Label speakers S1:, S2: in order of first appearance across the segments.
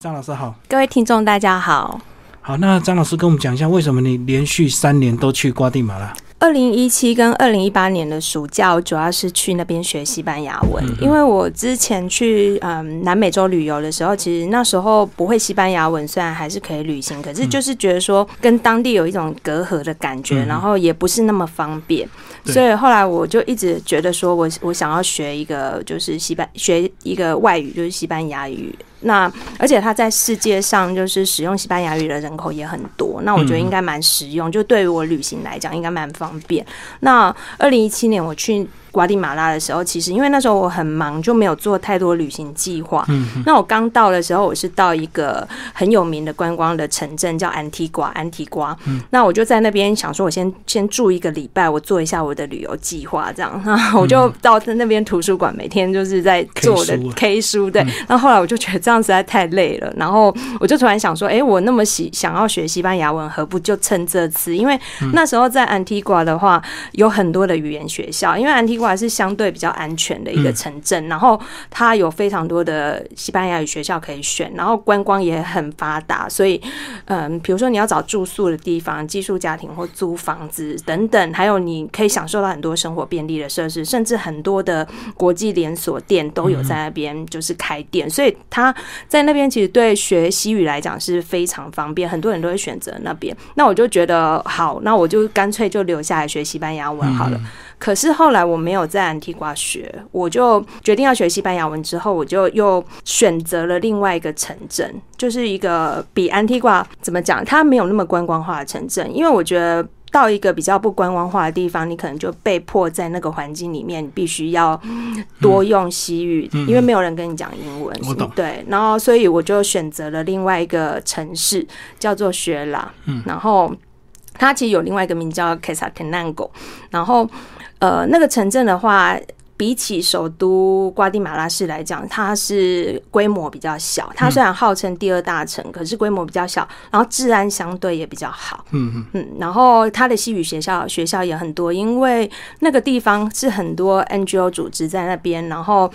S1: 张老师好，
S2: 各位听众大家好。
S1: 好，那张老师跟我们讲一下，为什么你连续三年都去瓜地马拉？
S2: 二零一七跟二零一八年的暑假，我主要是去那边学西班牙文，因为我之前去嗯南美洲旅游的时候，其实那时候不会西班牙文，虽然还是可以旅行，可是就是觉得说跟当地有一种隔阂的感觉，然后也不是那么方便，所以后来我就一直觉得说我我想要学一个就是西班学一个外语，就是西班牙语。那而且它在世界上就是使用西班牙语的人口也很多，那我觉得应该蛮实用，就对于我旅行来讲应该蛮方便。那二零一七年我去。瓜地马拉的时候，其实因为那时候我很忙，就没有做太多旅行计划。嗯，那我刚到的时候，我是到一个很有名的观光的城镇，叫安提瓜。安提瓜，嗯，那我就在那边想说，我先先住一个礼拜，我做一下我的旅游计划，这样。那 我就到那边图书馆，每天就是在做的 K 书。对，那后来我就觉得这样实在太累了，然后我就突然想说，哎，我那么喜想要学西班牙文，何不就趁这次？因为那时候在安提瓜的话，有很多的语言学校，因为安提瓜。还是相对比较安全的一个城镇，然后它有非常多的西班牙语学校可以选，然后观光也很发达，所以，嗯，比如说你要找住宿的地方、寄宿家庭或租房子等等，还有你可以享受到很多生活便利的设施，甚至很多的国际连锁店都有在那边就是开店，所以他在那边其实对学西语来讲是非常方便，很多人都会选择那边。那我就觉得好，那我就干脆就留下来学西班牙文好了。可是后来我没有在安提瓜学，我就决定要学西班牙文。之后我就又选择了另外一个城镇，就是一个比安提瓜怎么讲，它没有那么观光化的城镇。因为我觉得到一个比较不观光化的地方，你可能就被迫在那个环境里面，你必须要多用西语，因为没有人跟你讲英文。
S1: 我懂。
S2: 对，然后所以我就选择了另外一个城市，叫做雪拉。嗯，然后它其实有另外一个名叫 Casatenango，然后。呃，那个城镇的话。比起首都瓜地马拉市来讲，它是规模比较小。它虽然号称第二大城，可是规模比较小，然后治安相对也比较好。嗯嗯嗯。然后它的西语学校学校也很多，因为那个地方是很多 NGO 组织在那边，然后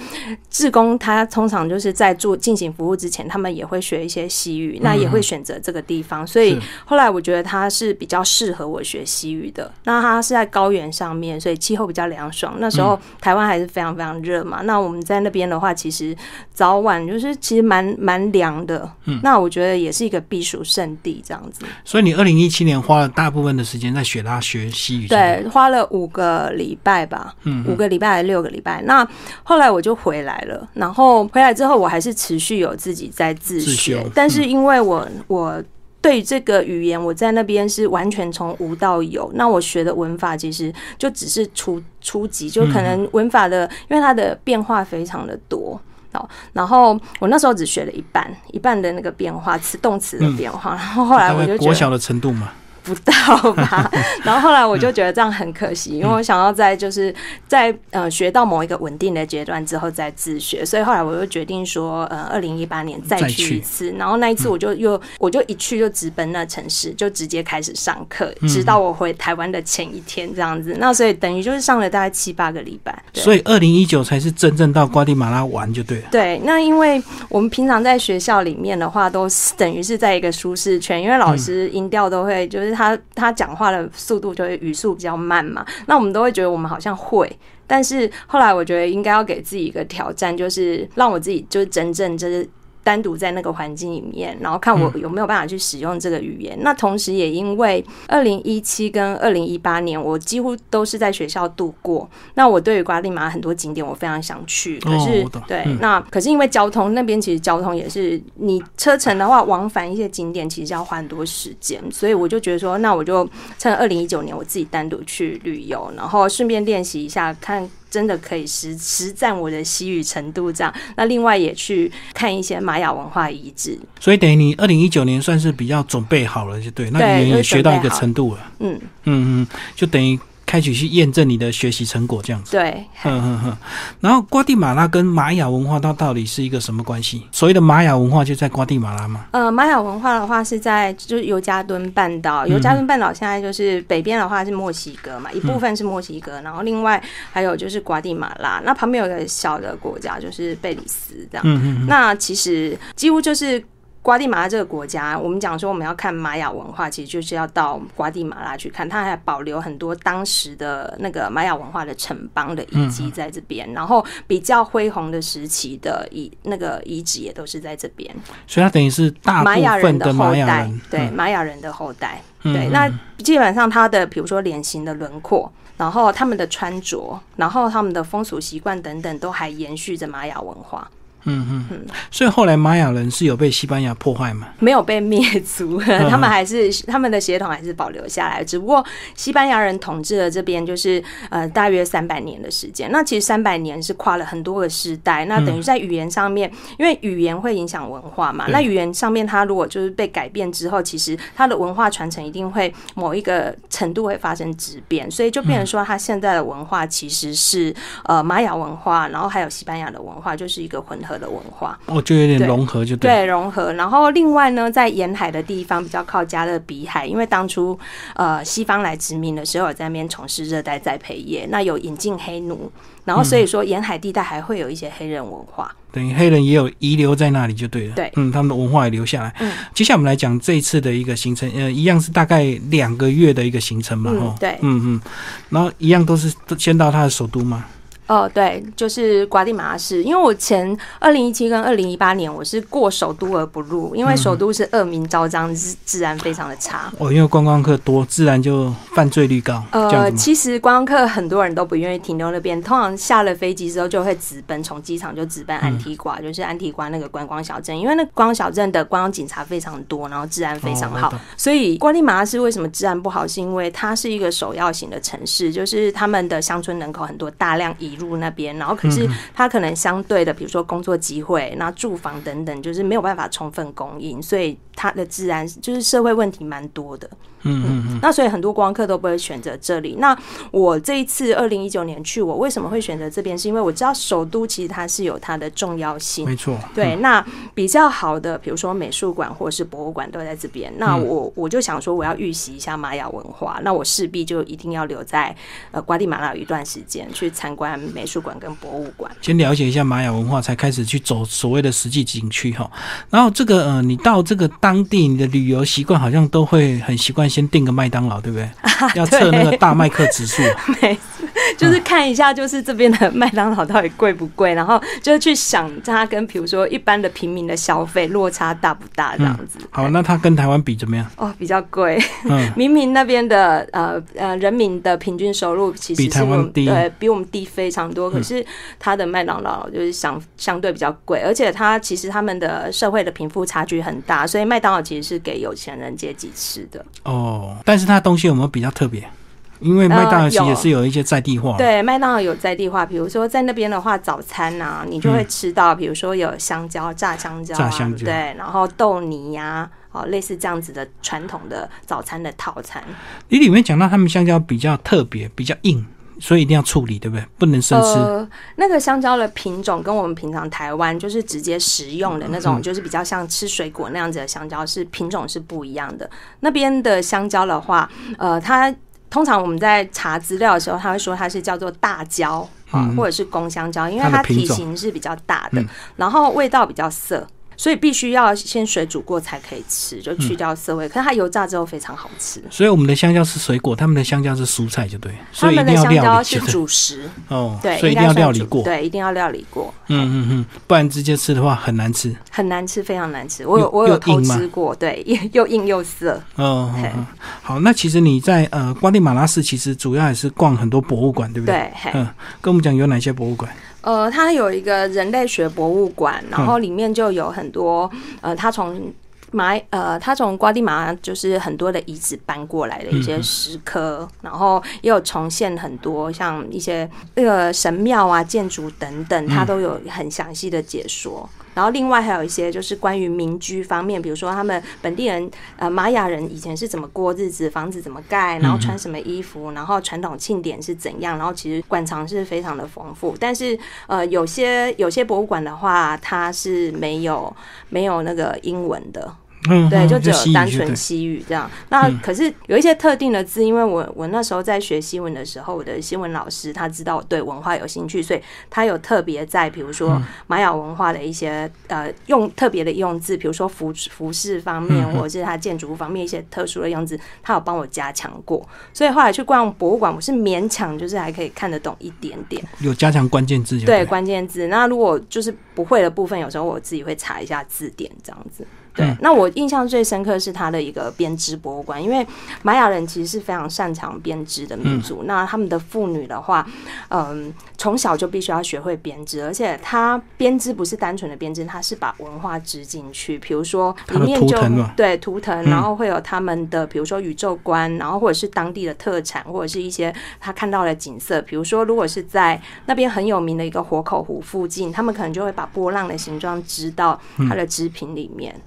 S2: 志工他通常就是在做进行服务之前，他们也会学一些西语，那也会选择这个地方。所以后来我觉得它是比较适合我学西语的。那它是在高原上面，所以气候比较凉爽。那时候台湾还是非常非常热嘛，那我们在那边的话，其实早晚就是其实蛮蛮凉的。嗯，那我觉得也是一个避暑胜地这样子。
S1: 所以你二零一七年花了大部分的时间在雪拉学西语，
S2: 对，花了五个礼拜吧，嗯，五个礼拜还是六个礼拜？那后来我就回来了，然后回来之后，我还是持续有自己在自学，但是因为我我。对这个语言，我在那边是完全从无到有。那我学的文法其实就只是初初级，就可能文法的，因为它的变化非常的多。好，然后我那时候只学了一半，一半的那个变化词动词的变化。然后后来我就
S1: 国小的程度嘛。
S2: 不到吧，然后后来我就觉得这样很可惜，因为我想要在就是在呃学到某一个稳定的阶段之后再自学，所以后来我就决定说，呃，二零一八年再去一次，然后那一次我就又我就一去就直奔那城市，就直接开始上课，直到我回台湾的前一天这样子，那所以等于就是上了大概七八个礼拜，
S1: 所以二零一九才是真正到瓜地马拉玩就对了。
S2: 对，那因为我们平常在学校里面的话，都是等于是在一个舒适圈，因为老师音调都会就是。他他讲话的速度就会语速比较慢嘛，那我们都会觉得我们好像会，但是后来我觉得应该要给自己一个挑战，就是让我自己就是真正就是。单独在那个环境里面，然后看我有没有办法去使用这个语言。那同时也因为二零一七跟二零一八年，我几乎都是在学校度过。那我对于瓜地马很多景点我非常想去，可是对那可是因为交通那边其实交通也是你车程的话，往返一些景点其实要花很多时间，所以我就觉得说，那我就趁二零一九年我自己单独去旅游，然后顺便练习一下看。真的可以实实战我的西语程度这样，那另外也去看一些玛雅文化遗址。
S1: 所以等于你二零一九年算是比较准备好了，就对，那你也学到一个程度了。嗯嗯嗯，就等于。开始去验证你的学习成果，这样子。
S2: 对，
S1: 嗯。然后瓜地马拉跟玛雅文化它到底是一个什么关系？所谓的玛雅文化就在瓜地马拉吗？
S2: 呃，玛雅文化的话是在就是尤加敦半岛，尤加敦半岛现在就是北边的话是墨西哥嘛，一部分是墨西哥，然后另外还有就是瓜地马拉，那旁边有个小的国家就是贝里斯这样。嗯嗯。那其实几乎就是。瓜地马拉这个国家，我们讲说我们要看玛雅文化，其实就是要到瓜地马拉去看，它还保留很多当时的那个玛雅文化的城邦的遗迹在这边，然后比较恢宏的时期的遗那个遗址也都是在这边。
S1: 所以它等于是大
S2: 玛雅
S1: 人
S2: 的后代，
S1: 人，
S2: 对玛雅人的后代，对。那基本上它的比如说脸型的轮廓。然后他们的穿着，然后他们的风俗习惯等等，都还延续着玛雅文化。
S1: 嗯嗯嗯，所以后来玛雅人是有被西班牙破坏吗？
S2: 没有被灭族，他们还是他们的血统还是保留下来。只不过西班牙人统治了这边，就是呃大约三百年的时间。那其实三百年是跨了很多个时代。那等于在语言上面，因为语言会影响文化嘛。那语言上面，它如果就是被改变之后，其实它的文化传承一定会某一个程度会发生质变。所以就变成说，它现在的文化其实是呃玛雅文化，然后还有西班牙的文化，就是一个混合。的文化，
S1: 哦，就有点融合，就
S2: 对。融合。然后另外呢，在沿海的地方比较靠加勒比海，因为当初呃西方来殖民的时候，在那边从事热带栽培业，那有引进黑奴，然后所以说沿海地带还会有一些黑人文化，
S1: 等于黑人也有遗留在那里就对了。
S2: 对，
S1: 嗯，他们的文化也留下来。嗯，接下来我们来讲这一次的一个行程，呃，一样是大概两个月的一个行程嘛，哈，
S2: 对，
S1: 嗯嗯，然后一样都是先到他的首都吗？
S2: 哦，对，就是瓜地马拉市。因为我前二零一七跟二零一八年我是过首都而不入，因为首都是恶名昭彰，治治安非常的差。
S1: 哦，因为观光客多，自然就犯罪率高。呃，
S2: 其实观光客很多人都不愿意停留那边，通常下了飞机之后就会直奔，从机场就直奔安提瓜，就是安提瓜那个观光小镇。因为那观光小镇的观光警察非常多，然后治安非常好，所以瓜地马拉市为什么治安不好？是因为它是一个首要型的城市，就是他们的乡村人口很多，大量移。入那边，然后可是他可能相对的，比如说工作机会、那住房等等，就是没有办法充分供应，所以它的治安就是社会问题蛮多的。
S1: 嗯嗯嗯。
S2: 那所以很多观光客都不会选择这里。那我这一次二零一九年去，我为什么会选择这边？是因为我知道首都其实它是有它的重要性。
S1: 没错。
S2: 对，那比较好的，比如说美术馆或者是博物馆都在这边。那我我就想说，我要预习一下玛雅文化，那我势必就一定要留在呃瓜地马拉一段时间去参观。美术馆跟博物馆，
S1: 先了解一下玛雅文化，才开始去走所谓的实际景区哈。然后这个呃，你到这个当地，你的旅游习惯好像都会很习惯先订个麦当劳，对不对？要测那个大麦克指数。
S2: 没就是看一下，就是这边的麦当劳到底贵不贵，然后就是去想它跟比如说一般的平民的消费落差大不大这样子。
S1: 好，那它跟台湾比怎么样？
S2: 哦，比较贵。嗯，明明那边的呃呃人民的平均收入其实
S1: 比台湾低，
S2: 对比我们低非常多。可是它的麦当劳就是相相对比较贵，而且它其实他们的社会的贫富差距很大，所以麦当劳其实是给有钱人阶级吃的。
S1: 哦，但是它东西有没有比较特别？因为麦当劳其实也是有一些在地化，
S2: 对，麦当劳有在地化，比如说在那边的话，早餐啊，你就会吃到，比如说有香蕉、炸香蕉，
S1: 炸香蕉，
S2: 对，然后豆泥呀，哦，类似这样子的传统的早餐的套餐。
S1: 你里面讲到他们香蕉比较特别，比较硬，所以一定要处理，对不对？不能生吃。
S2: 那个香蕉的品种跟我们平常台湾就是直接食用的那种，就是比较像吃水果那样子的香蕉，是品种是不一样的。那边的香蕉的话，呃，它。通常我们在查资料的时候，他会说它是叫做大蕉啊，或者是公香蕉，因为它体型是比较大的，然后味道比较涩。所以必须要先水煮过才可以吃，就去掉涩味。可是它油炸之后非常好吃。
S1: 所以我们的香蕉是水果，他们的香蕉是蔬菜，就对。
S2: 他们的香蕉是主食
S1: 哦，
S2: 对，
S1: 所以一定要料理过。
S2: 对，一定要料理过。
S1: 嗯嗯嗯，不然直接吃的话很难吃。
S2: 很难吃，非常难吃。我有我有偷吃过，对，又硬又涩。
S1: 哦，好，那其实你在呃瓜地马拉市，其实主要也是逛很多博物馆，对不对？
S2: 对，
S1: 嗯，跟我们讲有哪些博物馆？
S2: 呃，它有一个人类学博物馆，然后里面就有很多呃，它从马呃，它从瓜地马拉就是很多的遗址搬过来的一些石刻，然后也有重现很多像一些那个神庙啊、建筑等等，它都有很详细的解说。然后另外还有一些就是关于民居方面，比如说他们本地人呃玛雅人以前是怎么过日子，房子怎么盖，然后穿什么衣服，然后传统庆典是怎样，然后其实馆藏是非常的丰富。但是呃有些有些博物馆的话，它是没有没有那个英文的。
S1: 嗯，
S2: 对，就只有单纯西语这样。那
S1: 嗯
S2: 可是有一些特定的字，因为我我那时候在学新闻的时候，我的新闻老师他知道我对文化有兴趣，所以他有特别在比如说
S1: 嗯
S2: 玛雅文化的一些呃用特别的用字，比如说服服饰方面，
S1: 嗯
S2: 或者是它建筑物方面一些特殊的用字，他有帮我加强过。所以后来去逛博物馆，我是勉强就是还可以看得懂一点点。
S1: 有加强关键字
S2: 对，关键字。那如果就是不会的部分，有时候我自己会查一下字典这样子。对，
S1: 嗯
S2: 那我印象最深刻是他的一个编织博物馆，因为玛雅人其实是非常擅长编织的民族。那他们的妇女的话，嗯，从小就必须要学会编织，而且他编织不是单纯的编织，他是把文化织进去。比如说里面就对图腾，
S1: 嗯
S2: 然后会有他们的比如说宇宙观，然后或者是当地的特产，或者是一些他看到的景色。比如说，如果是在那边很有名的一个活口湖附近，他们可能就会把波浪的形状织到它的织品里面。嗯，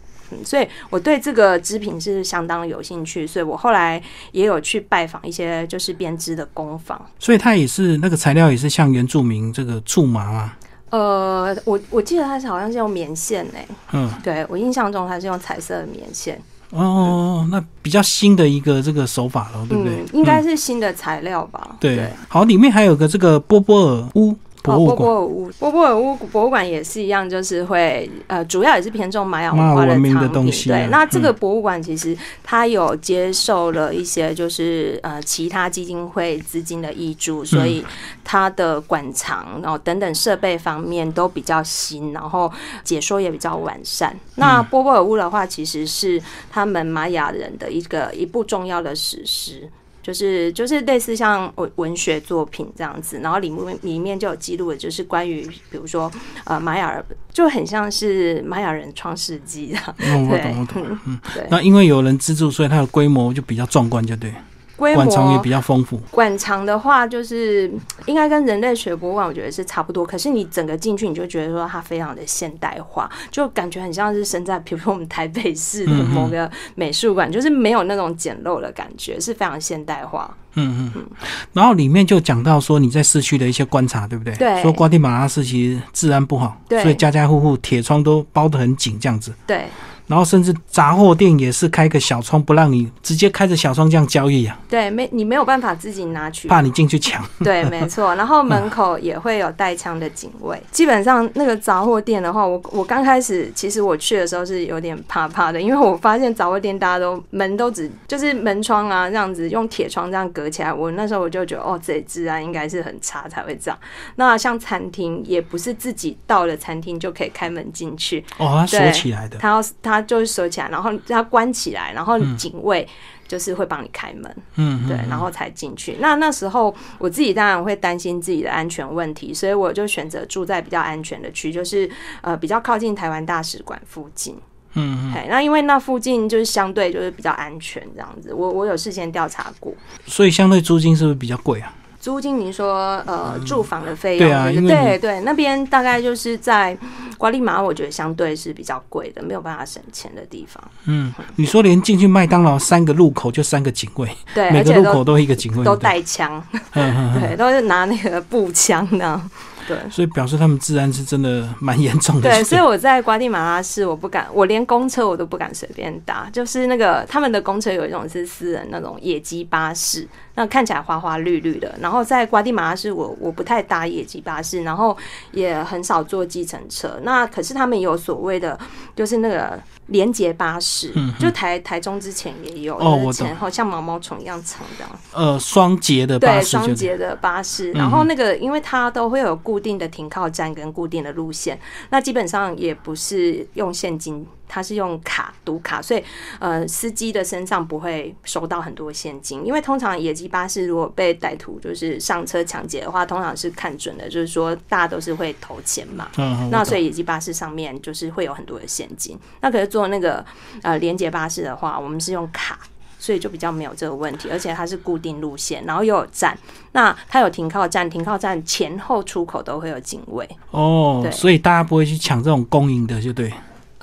S2: 所以我对这个织品是相当有兴趣，所以我后来也有去拜访一些就是编织的工坊。
S1: 所以它也是那个材料也是像原住民这个苎麻吗，
S2: 呃，我我记得它是好像是用棉线诶、
S1: 嗯，
S2: 对我印象中它是用彩色的棉线，
S1: 哦，那比较新的一个这个手法了，对不对？
S2: 嗯，应该是新的材料吧？
S1: 对，好，里面还有个这个波波尔屋博
S2: 哦，
S1: 物馆，
S2: 波波尔屋，波波尔乌博物馆也是一样，就是会呃，主要也是偏重玛雅文化
S1: 的
S2: 藏品。
S1: 东西啊
S2: 对，那这个
S1: 嗯
S2: 博物馆其实它有接受了一些就是呃其他基金会资金的挹注，所以它的馆藏然后等等设备方面都比较新，然后解说也比较完善。那波波尔乌的话，其实是他们玛雅人的一个一部重要的史诗。就是就是类似像文文学作品这样子，然后里面里面就有记录的，就是关于比如说呃玛雅人，就很像是玛雅人创世纪这样。
S1: 嗯，我
S2: 对
S1: 懂，我懂。
S2: 嗯，对，
S1: 那因为有人资助，所以它的规模就比较壮观，就对，
S2: 规
S1: 馆藏也比较丰富。
S2: 馆藏的话，就是应该跟人类学博物馆我觉得是差不多。可是你整个进去，你就觉得说它非常的现代化，就感觉很像是身在比如说我们台北市的
S1: 嗯
S2: 某个美术馆，就是没有那种简陋的感觉，是非常现代化。
S1: 嗯嗯嗯。然后里面就讲到说你在市区的一些观察，对不对？
S2: 对
S1: 说瓜地马拉市其实治安不好，
S2: 对
S1: 所以家家户户铁窗都包得很紧，这样子。
S2: 对
S1: 然后甚至杂货店也是开个小窗，不让你直接开着小窗这样交易啊，
S2: 对，没你没有办法自己拿去
S1: 怕你进去抢。
S2: 对，没错。然后门口也会有带枪的警卫。基本上那个杂货店的话，我我刚开始其实我去的时候是有点怕怕的，因为我发现杂货店大家都门都只就是门窗啊这样子用铁窗这样隔起来。我那时候我就觉得哦，这里治安应该是很差才会这样。那像餐厅也不是自己到了餐厅就可以开门进去，
S1: 哦，它锁
S2: 对
S1: 起来的。
S2: 他要他就是锁起来，然后他关起来，然后警卫就是会帮你开门。
S1: 嗯，嗯
S2: 对，然后才进去。那那时候我自己当然会担心自己的安全问题，所以我就选择住在比较安全的区，就是呃比较靠近台湾大使馆附近。
S1: 嗯嗯。
S2: 嘿，那因为那附近就是相对就是比较安全这样子，我我有事先调查过。
S1: 所以相对租金是不是比较贵啊？
S2: 租金，您说呃住房的费用，
S1: 对啊
S2: 对对，那边大概就是在瓜利马，我觉得相对是比较贵的，没有办法省钱的地方。
S1: 嗯，你说连进去麦当劳三个路口就三个警卫，
S2: 对，
S1: 每个路口都一个警卫，
S2: 都带枪。对，都是拿那个步枪的。对，
S1: 所以表示他们治安是真的蛮严重的。
S2: 对，所以我在瓜地马拉市，我不敢，我连公车我都不敢随便搭。就是那个他们的公车有一种是私人那种野鸡巴士，那看起来花花绿绿的。然后在瓜地马拉市我，我不太搭野鸡巴士，然后也很少坐计程车。那可是他们有所谓的，就是那个连接巴士，
S1: 嗯
S2: 就台台中之前也有，
S1: 哦我
S2: 就是前后像毛毛虫一样长这样。
S1: 呃，双节的巴
S2: 对，双节的巴士，
S1: 嗯
S2: 然后那个因为它都会有固定的停靠站跟固定的路线，那基本上也不是用现金，它是用卡读卡，所以呃司机的身上不会收到很多现金，因为通常野鸡巴士如果被歹徒就是上车抢劫的话，通常是看准的，就是说大家都是会投钱嘛，
S1: 嗯，
S2: 那所
S1: 以
S2: 以野鸡巴士上面就是会有很多的现金。那可是坐那个呃连接巴士的话，我们是用卡。所以就比较没有这个问题，而且它是固定路线，然后又有站，那它有停靠站，停靠站前后出口都会有警卫，
S1: 哦，
S2: 对
S1: 所以大家不会去抢这种公营的，就对。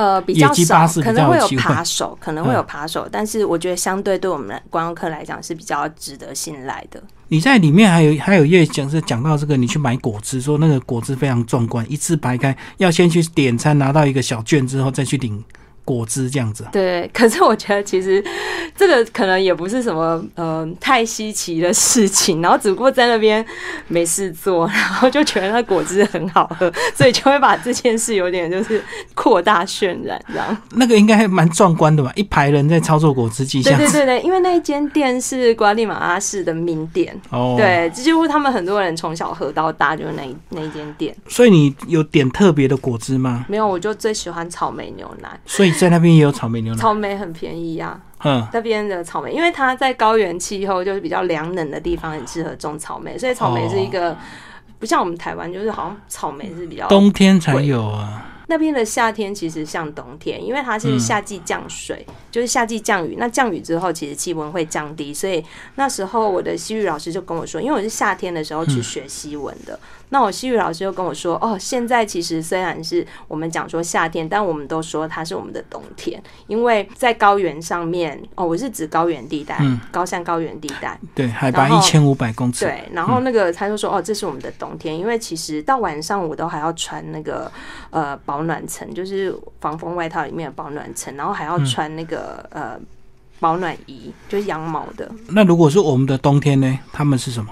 S2: 呃，比较少
S1: 巴士，比较
S2: 可能会有扒手，可能会有
S1: 嗯
S2: 扒手，但是我觉得相对对我们观光客来讲是比较值得信赖的。
S1: 你在里面还有还有页讲是讲到这个，你去买果汁，说那个果汁非常壮观，一字排开，要先去点餐，拿到一个小券之后再去领果汁这样子。
S2: 对，可是我觉得其实这个可能也不是什么呃太稀奇的事情，然后只不过在那边没事做，然后就觉得那果汁很好喝，所以就会把这件事有点就是扩大渲染这样。
S1: 那个应该还蛮壮观的吧？一排人在操作果汁机，
S2: 对对对对，因为那一间店是瓜地马拉市的名店，哦，对，几乎他们很多人从小喝到大就是那那一间店。
S1: 所以你有点特别的果汁吗？
S2: 没有，我就最喜欢草莓牛奶。
S1: 所以在那边也有草莓牛奶。
S2: 草莓很便宜呀，嗯，那边的草莓，因为它在高原气候，就是比较凉冷的地方，很适合种草莓，所以草莓是一个不像我们台湾，就是好像草莓是比较
S1: 冬天才有啊。
S2: 那边的夏天其实像冬天，因为它是夏季降水，就是夏季降雨。那降雨之后，其实气温会降低，所以那时候我的西语老师就跟我说，因为我是夏天的时候去学西文的。那我西语老师又跟我说：“哦，现在其实虽然是我们讲说夏天，但我们都说它是我们的冬天，因为在高原上面哦，我是指高原地带，高山高原地带，
S1: 对，海拔一千五百公尺。
S2: 对，然后那个他就说：哦，这是我们的冬天，因为其实到晚上我都还要穿那个呃保暖层，就是防风外套里面的保暖层，然后还要穿那个呃保暖衣，就是羊毛的。
S1: 那如果是我们的冬天呢？他们是什么？”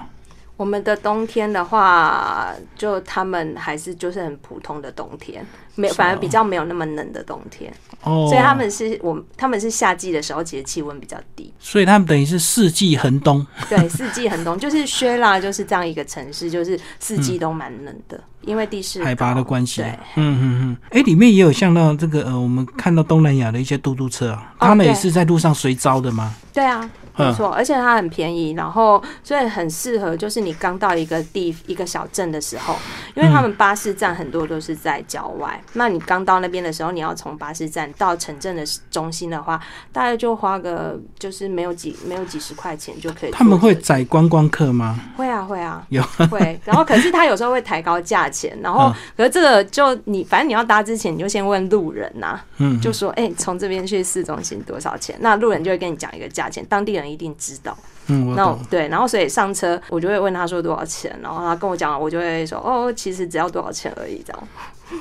S2: 我们的冬天的话，就他们还是就是很普通的冬天，没反而比较没有那么冷的冬天。哦，所以他们是我他们是夏季的时候，其实气温比较低。
S1: 所以他们等于是四季恒冬。
S2: 对，四季恒冬就是薛拉就是这样一个城市，就是四季都蛮冷的，因为地势
S1: 海拔的关系。
S2: 对，
S1: 嗯嗯嗯。哎，里面也有像到这个呃，我们看到东南亚的一些嘟嘟车啊，他们也是在路上随招的吗？
S2: 对啊。没错，而且它很便宜，然后所以很适合，就是你刚到一个地一个小镇的时候，因为他们巴士站很多都是在郊外，那你刚到那边的时候，你要从巴士站到城镇的中心的话，大概就花个就是没有几没有几十块钱就可以。
S1: 他们会载观光客吗？
S2: 会啊会啊，
S1: 有
S2: 会，然后可是他有时候会抬高价钱，然后可是这个就你反正你要搭之前你就先问路人呐，嗯，就说哎从这边去市中心多少钱？那路人就会跟你讲一个价钱，当地人。一定知道，
S1: 嗯，那
S2: 对，然后所以上车我就会问他说多少钱，然后他跟我讲，我就会说哦，其实只要多少钱而已，这样。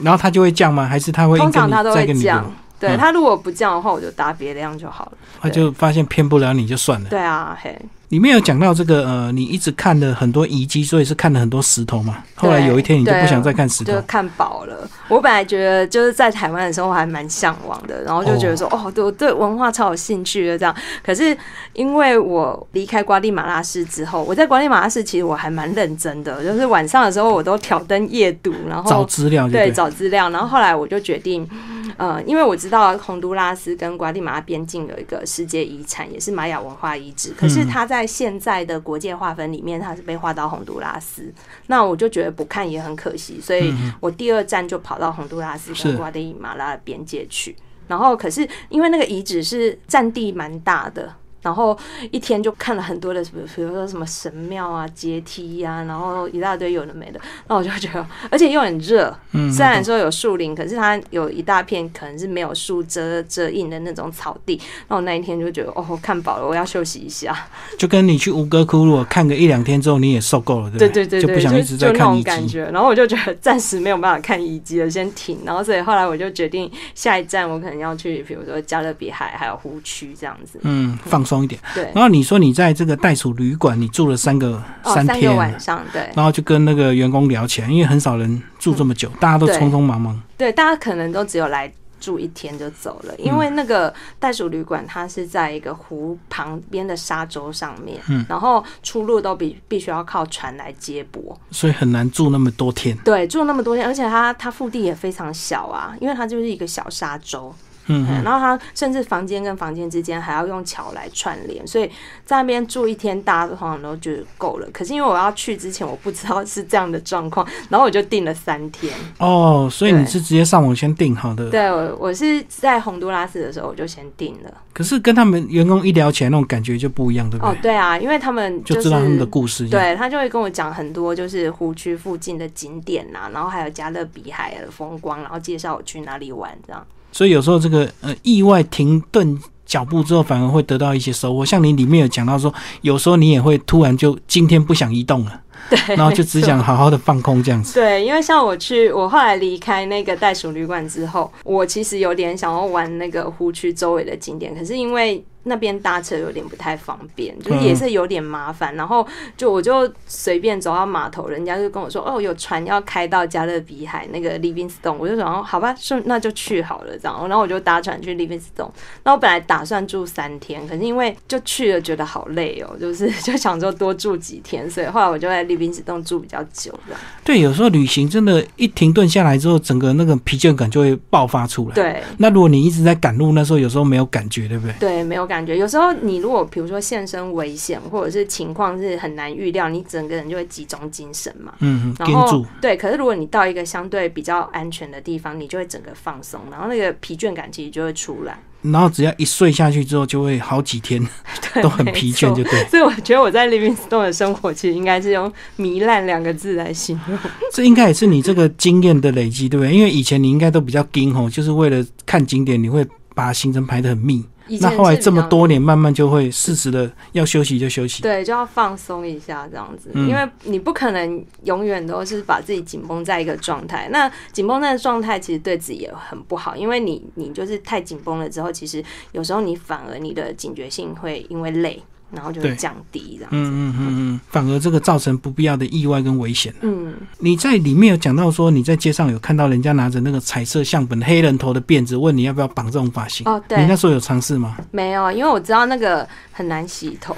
S1: 然后他就会降吗？还是他会
S2: 通常他都会降？对他如果不降的话，我就搭别的样就好了。
S1: 他就发现骗不了你就算了。
S2: 对啊，嘿。
S1: 里面有讲到这个呃，你一直看了很多遗迹，所以是看了很多石头嘛。后来有一天你就不想再看石头，
S2: 就看饱了。我本来觉得就是在台湾的时候还蛮向往的，然后就觉得说哦，对，我对文化超有兴趣的这样。可是因为我离开瓜地马拉市之后，我在瓜地马拉市其实我还蛮认真的，就是晚上的时候我都挑灯夜读，然后
S1: 找资料，
S2: 对，找资料。然后后来我就决定，呃，因为我知道洪都拉斯跟瓜地马拉边境有一个世界遗产，也是玛雅文化遗址，可是它在在现在的国界划分里面，它是被划到洪都拉斯，那我就觉得不看也很可惜，所以我第二站就跑到洪都拉斯跟瓜地马拉的边界去。然后，可是因为那个遗址是占地蛮大的。然后一天就看了很多的比如说什么神庙啊、阶梯呀，然后一大堆有的没的。那我就觉得，而且又很热。嗯。虽然说有树林，可是它有一大片可能是没有树遮遮荫的那种草地。那我那一天就觉得，哦，看饱了，我要休息一下。
S1: 就跟你去吴哥窟，如果看个一两天之后，你也受够了，对
S2: 对对
S1: 对，就不想一直在看遗
S2: 迹。然后我就觉得暂时没有办法看遗迹了，先停。然后所以后来我就决定下一站我可能要去，比如说加勒比海还有湖区这样子。
S1: 嗯，放。松一点，
S2: 对。
S1: 然后你说你在这个袋鼠旅馆，你住了三个三天
S2: 晚上，对。
S1: 然后就跟那个员工聊起来，因为很少人住这么久，大家都匆匆忙忙。
S2: 对，大家可能都只有来住一天就走了，因为那个袋鼠旅馆它是在一个湖旁边的沙洲上面，嗯，然后出入都必必须要靠船来接驳，
S1: 所以很难住那么多天。
S2: 对，住那么多天，而且它它腹地也非常小啊，因为它就是一个小沙洲。嗯，然后他甚至房间跟房间之间还要用桥来串联，所以在那边住一天，大家通常都觉得够了。可是因为我要去之前，我不知道是这样的状况，然后我就订了三天。
S1: 哦，所以你是直接上网先订好的？
S2: 对，我我是在洪都拉斯的时候我就先订了。
S1: 可是跟他们员工一聊起来，那种感觉就不一样，对不对？
S2: 哦，对啊，因为他们
S1: 就知道他们的故事，
S2: 对他就会跟我讲很多，就是湖区附近的景点呐，然后还有加勒比海的风光，然后介绍我去哪里玩这样。
S1: 所以有时候这个呃意外停顿脚步之后，反而会得到一些收获。像你里面有讲到说，有时候你也会突然就今天不想移动了，
S2: 对，
S1: 然后就只想好好的放空这样子。
S2: 对，因为像我去，我后来离开那个袋鼠旅馆之后，我其实有点想要玩那个湖区周围的景点，可是因为。那边搭车有点不太方便，就也是有点麻烦。然后就我就随便走到码头，人家就跟我说：“哦，有船要开到加勒比海那个 Livingstone。”我就想：“好吧，顺那就去好了。”这样，然后我就搭船去 Livingstone。那我本来打算住三天，可是因为就去了觉得好累哦，就是 就想说多住几天，所以后来我就在 Livingstone 住比较久。这样
S1: 对，有时候旅行真的，一停顿下来之后，整个那个疲倦感就会爆发出来。
S2: 对，
S1: 那如果你一直在赶路，那时候有时候没有感觉，对不对？
S2: 对，没有。感觉有时候你如果比如说现身危险，或者是情况是很难预料，你整个人就会集中精神嘛。
S1: 嗯，
S2: 然后对，可是如果你到一个相对比较安全的地方，你就会整个放松，然后那个疲倦感其实就会出来。
S1: 然后只要一睡下去之后，就会好几天 都很 疲倦，就对。
S2: 所以我觉得我在 Livingstone 的生活其实应该是用糜烂两个字来形容。
S1: 这应该也是你这个经验的累积，对不对？因为以前你应该都比较惊吼，就是为了看景点，你会把行程排得很密。那后来这么多年，慢慢就会适时的要休息就休息，
S2: 对，就要放松一下这样子，因为你不可能永远都是把自己紧绷在一个状态。那紧绷那个状态其实对自己也很不好，因为你你就是太紧绷了之后，其实有时候你反而你的警觉性会因为累。然后就会降低，这样子。嗯嗯嗯
S1: 嗯，反而这个造成不必要的意外跟危险。
S2: 嗯，
S1: 你在里面有讲到说，你在街上有看到人家拿着那个彩色相本黑人头的辫子，问你要不要绑这种发型。
S2: 哦，对。
S1: 你那时候有尝试吗？
S2: 没有，因为我知道那个很难洗头。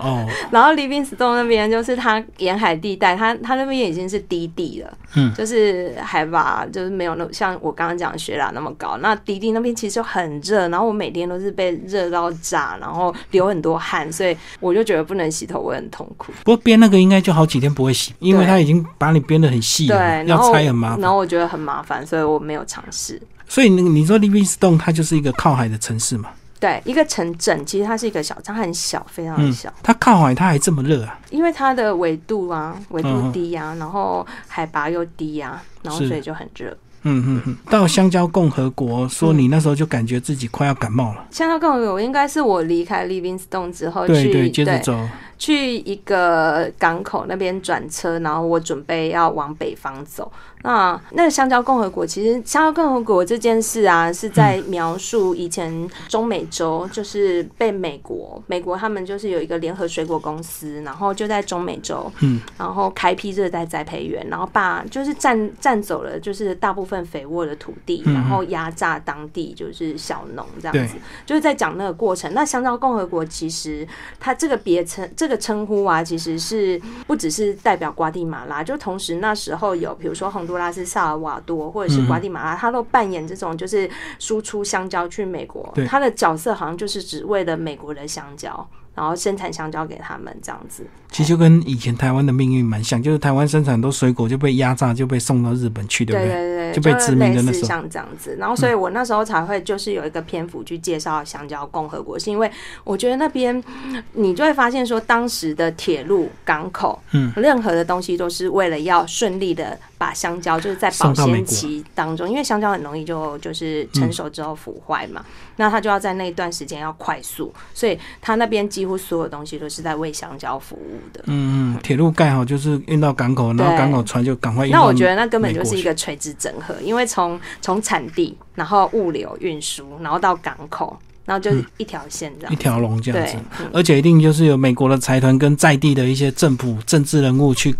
S1: 哦。
S2: 然后 Livingstone 那边就是它沿海地带，它它那边已经是低地了。
S1: 嗯。
S2: 就是海拔就是没有那像我刚刚讲的雪拉那么高。那低地那边其实就很热，然后我每天都是被热到炸，然后流很多汗，所以我就觉得。不能洗头，我很痛苦。
S1: 不过编那个应该就好几天不会洗，因为它已经把你编的很细了，要拆很麻烦。
S2: 然后我觉得很麻烦，所以我没有尝试。
S1: 所以你你说 Livingstone 它就是一个靠海的城市嘛？
S2: 对，一个城镇，其实它是一个小它，很小，非常小。
S1: 它靠海，它还这么热啊？
S2: 因为它的纬度啊，纬度低呀，然后海拔又低啊，然后所以就很热。
S1: 嗯嗯嗯，到香蕉共和国，说你那时候就感觉自己快要感冒了。
S2: 香蕉共和国应该是我离开 Livingstone 之后
S1: 去，对，接着走。
S2: 去一个港口那边转车，然后我准备要往北方走。那那个香蕉共和国，其实香蕉共和国这件事啊，是在描述以前中美洲就是被美国，美国他们就是有一个联合水果公司，然后就在中美洲，
S1: 嗯，
S2: 然后开辟热带栽培园，然后把就是占占走了就是大部分肥沃的土地，然后压榨当地就是小农这样子，就是在讲那个过程。那香蕉共和国其实它这个别称这。个称呼啊，其实是不只是代表瓜地马拉，就同时那时候有，比如说洪都拉斯、萨尔瓦多或者是瓜地马拉，他都扮演这种就是输出香蕉去美国，他的角色好像就是只为了美国的香蕉。然后生产香蕉给他们这样子，
S1: 其实就跟以前台湾的命运蛮像，就是台湾生产很多水果就被压榨，就被送到日本去，对不
S2: 对？对对对，
S1: 就被殖民的那时候。
S2: 像这样子。然后，所以我那时候才会就是有一个篇幅去介绍香蕉共和国，是因为我觉得那边你就会发现说，当时的铁路、港口，
S1: 嗯，
S2: 任何的东西都是为了要顺利的把香蕉就是在保鲜期当中，因为香蕉很容易就就是成熟之后腐坏嘛，那他就要在那一段时间要快速，所以他那边几乎所有东西都是在为香蕉服务的。
S1: 嗯嗯，铁路盖好就是运到港口，然后港口船就赶快运。
S2: 那我觉得那根本就是一个垂直整合，因为从从产地，然后物流运输，然后到港口。然后就是一条线这样，
S1: 一条龙这样子，而且一定就是有美国的财团跟在地的一些政府政治人物去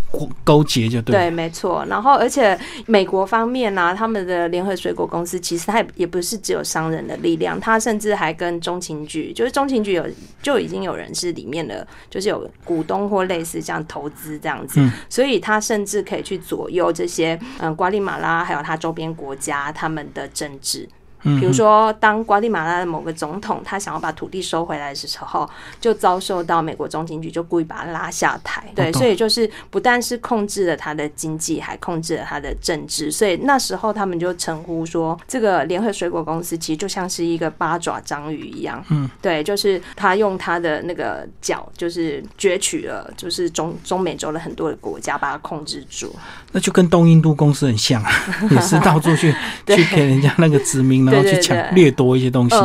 S1: 勾结，就对。
S2: 对，没错。然后，而且美国方面呢，他们的联合水果公司其实它也不是只有商人的力量，它甚至还跟中情局，就是中情局有就已经有人是里面的，就是有股东或类似这样投资这样子，所以他甚至可以去左右这些嗯瓜利马拉还有它周边国家他们的政治。比如说，当瓜地马拉的某个总统他想要把土地收回来的时候，就遭受到美国中情局就故意把他拉下台。对，所以就是不但是控制了他的经济，还控制了他的政治。所以那时候他们就称呼说，这个联合水果公司其实就像是一个八爪章鱼一样。
S1: 嗯，
S2: 对，就是他用他的那个脚，就是攫取了，就是中中美洲的很多的国家，把它控制住。
S1: 那就跟东印度公司很像，也是到处去去给人家那个殖民。然后去抢掠夺一些东西。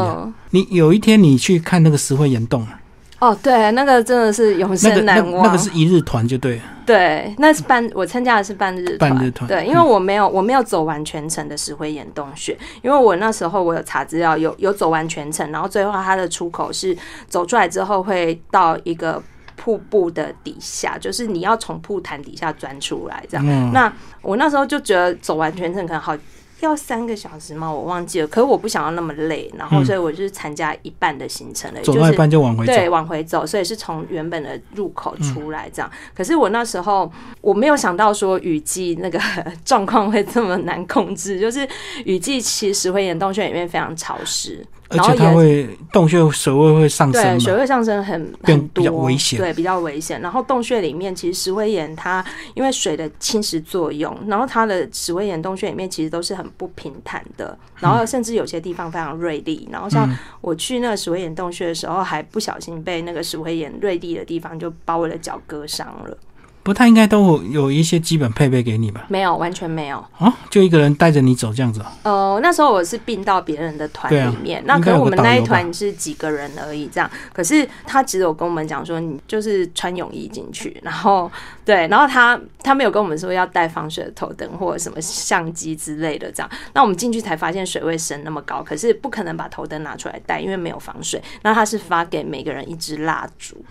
S1: 你有一天你去看那个石灰岩洞
S2: 啊，哦，对，那个真的是永生难忘。
S1: 那个是一日团，就对。
S2: 对，那是半，我参加的是半日
S1: 半日团。
S2: 对，因为我没有，我没有走完全程的石灰岩洞穴，因为我那时候我有查资料，有有走完全程，然后最后它的出口是走出来之后会到一个瀑布的底下，就是你要从瀑潭底下钻出来这样。那我那时候就觉得走完全程可能好。要三个小时吗？我忘记了。可是我不想要那么累，然后所以我就是参加一半的行程了，
S1: 走到一半就往回走
S2: 对往回走，所以是从原本的入口出来这样。可是我那时候我没有想到说雨季那个 状况会这么难控制，就是雨季其实灰岩洞穴里面非常潮湿。
S1: 而且它会洞穴水位会上升，
S2: 对，水位上升很很多，
S1: 比较危险，
S2: 对，比较危险。然后洞穴里面其实石灰岩它因为水的侵蚀作用，然后它的石灰岩洞穴里面其实都是很不平坦的，然后甚至有些地方非常锐利。然后像我去那个石灰岩洞穴的时候，还不小心被那个石灰岩锐利的地方就把我的脚割伤了。
S1: 不，太应该都有一些基本配备给你吧？
S2: 没有，完全没有
S1: 啊！就一个人带着你走这样子。
S2: 呃，那时候我是并到别人的团里面，那可能我们那一团是几个人而已，这样。可是他只有跟我们讲说，你就是穿泳衣进去，然后对，然后他他没有跟我们说要带防水的头灯或者什么相机之类的，这样。那我们进去才发现水位升那么高，可是不可能把头灯拿出来带，因为没有防水。那他是发给每个人一支蜡烛。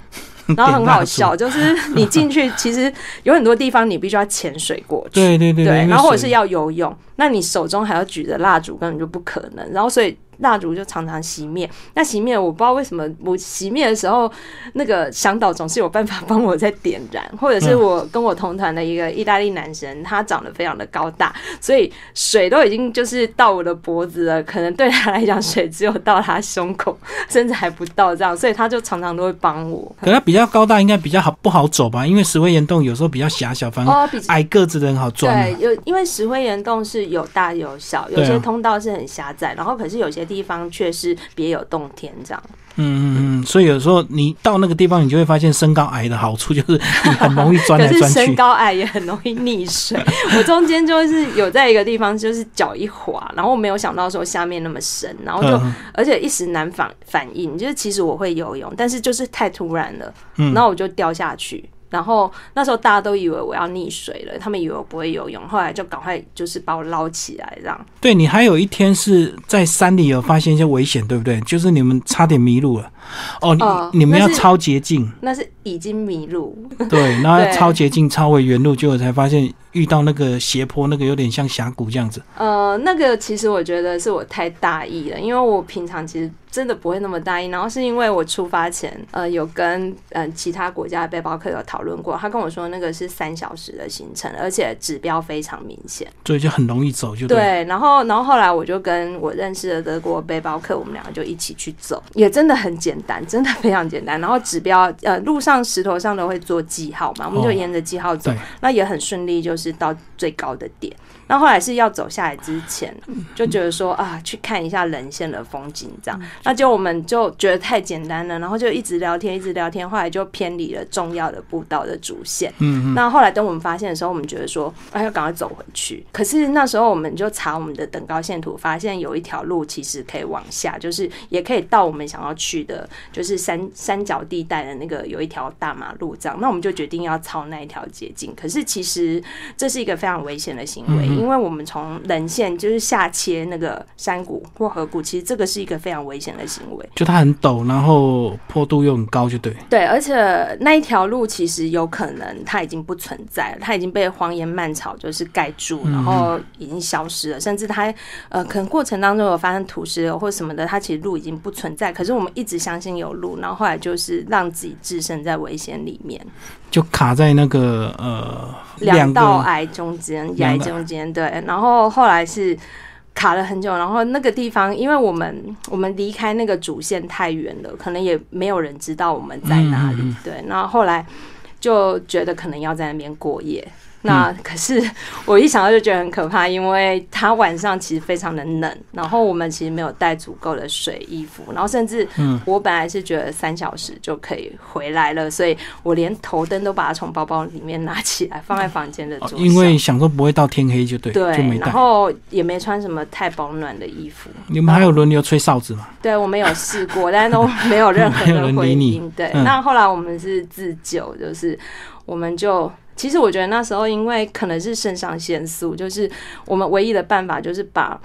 S2: 然后很好笑，就是你进去，其实有很多地方你必须要潜水过去，
S1: 对对对，
S2: 然后或者是要游泳，那你手中还要举着蜡烛，根本就不可能。然后所以。蜡烛就常常熄灭，那熄灭我不知道为什么，我熄灭的时候，那个向导总是有办法帮我再点燃，或者是我跟我同团的一个意大利男生，他长得非常的高大，所以水都已经就是到我的脖子了，可能对他来讲水只有到他胸口，甚至还不到这样，所以他就常常都会帮我。
S1: 可他比较高大，应该比较好不好走吧？因为石灰岩洞有时候比较狭小，反而矮个子的人好钻。
S2: 对，有因为石灰岩洞是有大有小，有些通道是很狭窄，然后可是有些。地方却是别有洞天，这样。
S1: 嗯嗯嗯，所以有时候你到那个地方，你就会发现身高矮的好处就是你很容易钻来钻去。
S2: 身高矮也很容易溺水。我中间就是有在一个地方，就是脚一滑，然后我没有想到说下面那么深，然后就而且一时难反反应，就是其实我会游泳，但是就是太突然了，然后我就掉下去。然后那时候大家都以为我要溺水了，他们以为我不会游泳，后来就赶快就是把我捞起来，这样。
S1: 对你还有一天是在山里有发现一些危险，对不对？就是你们差点迷路了。哦，你你们要超捷径，
S2: 那是已经迷路。
S1: 对，然后 超捷径超回原路，结果才发现遇到那个斜坡，那个有点像峡谷这样子。
S2: 呃，那个其实我觉得是我太大意了，因为我平常其实。真的不会那么大意，然后是因为我出发前，呃，有跟嗯其他国家的背包客有讨论过，他跟我说那个是三小时的行程，而且指标非常明显，
S1: 所以就很容易走，就
S2: 对。然后，然后后来我就跟我认识的德国背包客，我们两个就一起去走，也真的很简单，真的非常简单。然后指标，呃，路上石头上都会做记号嘛，我们就沿着记号走，那也很顺利，就是是到最高的点。那后来是要走下来之前，就觉得说啊，去看一下人线的风景，这样，那就我们就觉得太简单了，然后就一直聊天，一直聊天，后来就偏离了重要的步道的主线。嗯嗯。那后来等我们发现的时候，我们觉得说，啊，要赶快走回去。可是那时候我们就查我们的等高线图，发现有一条路其实可以往下，就是也可以到我们想要去的，就是山山脚地带的那个有一条大马路这样。那我们就决定要抄那一条捷径。可是其实这是一个非常危险的行为。因为我们从人线就是下切那个山谷或河谷，其实这个是一个非常危险的行为。
S1: 就它很陡，然后坡度又很高，就对。
S2: 对，而且那一条路其实有可能它已经不存在了，它已经被荒烟蔓草就是盖住，然后已经消失了。甚至它呃，可能过程当中有发生土石流或什么的，它其实路已经不存在。可是我们一直相信有路，然后后来就是让自己置身在危险里面。
S1: 就卡在那个呃
S2: 两道癌中间，癌中间对，然后后来是卡了很久，然后那个地方，因为我们我们离开那个主线太远了，可能也没有人知道我们在哪里，对，然后后来就觉得可能要在那边过夜。那可是 我一想到就觉得很可怕，因为它晚上其实非常的冷，然后我们其实没有带足够的水、衣服，然后甚至我本来是觉得三小时就可以回来了，所以我连头灯都把它从包包里面拿起来放在房间的桌上，
S1: 因为想说不会到天黑就对，
S2: 对，
S1: 就没带
S2: 然。后也没穿什么太保暖的衣服。
S1: 你们还有轮流吹哨子吗？
S2: 对，我们有试过，但是都 没有任何的回
S1: 人理你
S2: 应。对，
S1: 嗯
S2: 那后来我们是自救，就是我们就。其实我觉得那时候，因为可能是肾上腺素，就是我们唯一的办法就是把